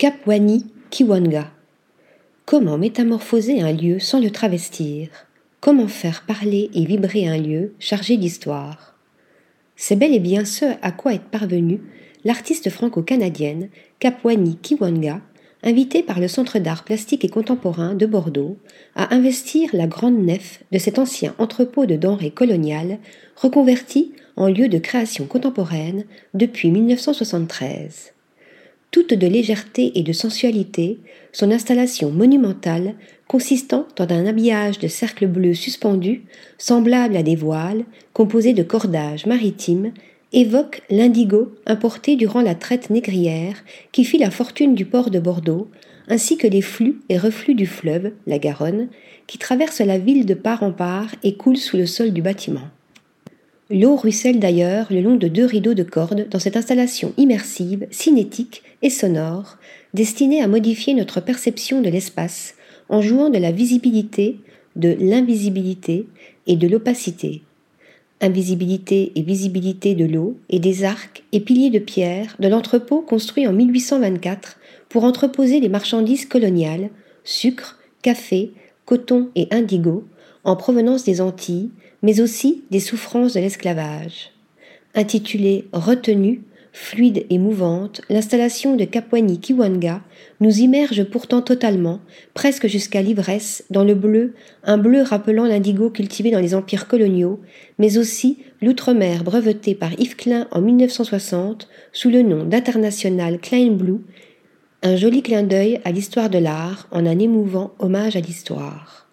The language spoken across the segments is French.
Kapwani Kiwanga. Comment métamorphoser un lieu sans le travestir? Comment faire parler et vibrer un lieu chargé d'histoire? C'est bel et bien ce à quoi est parvenue l'artiste franco-canadienne Kapwani Kiwanga, invitée par le Centre d'art plastique et contemporain de Bordeaux à investir la grande nef de cet ancien entrepôt de denrées coloniales reconverti en lieu de création contemporaine depuis 1973 toute de légèreté et de sensualité, son installation monumentale, consistant en un habillage de cercles bleus suspendus, semblable à des voiles, composés de cordages maritimes, évoque l'indigo importé durant la traite négrière qui fit la fortune du port de Bordeaux, ainsi que les flux et reflux du fleuve, la Garonne, qui traverse la ville de part en part et coule sous le sol du bâtiment. L'eau ruisselle d'ailleurs le long de deux rideaux de cordes dans cette installation immersive, cinétique et sonore, destinée à modifier notre perception de l'espace en jouant de la visibilité, de l'invisibilité et de l'opacité. Invisibilité et visibilité de l'eau et des arcs et piliers de pierre de l'entrepôt construit en 1824 pour entreposer les marchandises coloniales, sucre, café, coton et indigo, en provenance des Antilles, mais aussi des souffrances de l'esclavage. Intitulée Retenue, fluide et mouvante, l'installation de Kapwani Kiwanga nous immerge pourtant totalement, presque jusqu'à l'ivresse, dans le bleu, un bleu rappelant l'indigo cultivé dans les empires coloniaux, mais aussi l'outre-mer breveté par Yves Klein en 1960 sous le nom d'International Klein Blue, un joli clin d'œil à l'histoire de l'art en un émouvant hommage à l'histoire.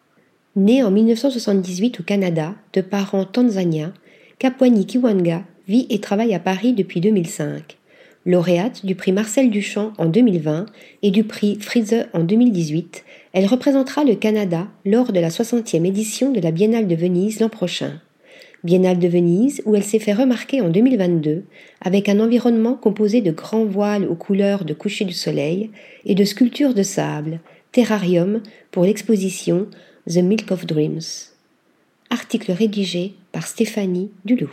Né en 1978 au Canada, de parents tanzaniens, Kapwani Kiwanga vit et travaille à Paris depuis 2005. Lauréate du prix Marcel Duchamp en 2020 et du prix Frise en 2018, elle représentera le Canada lors de la 60e édition de la Biennale de Venise l'an prochain. Biennale de Venise où elle s'est fait remarquer en 2022 avec un environnement composé de grands voiles aux couleurs de coucher du soleil et de sculptures de sable, terrarium pour l'exposition The Milk of Dreams. Article rédigé par Stéphanie Dulou.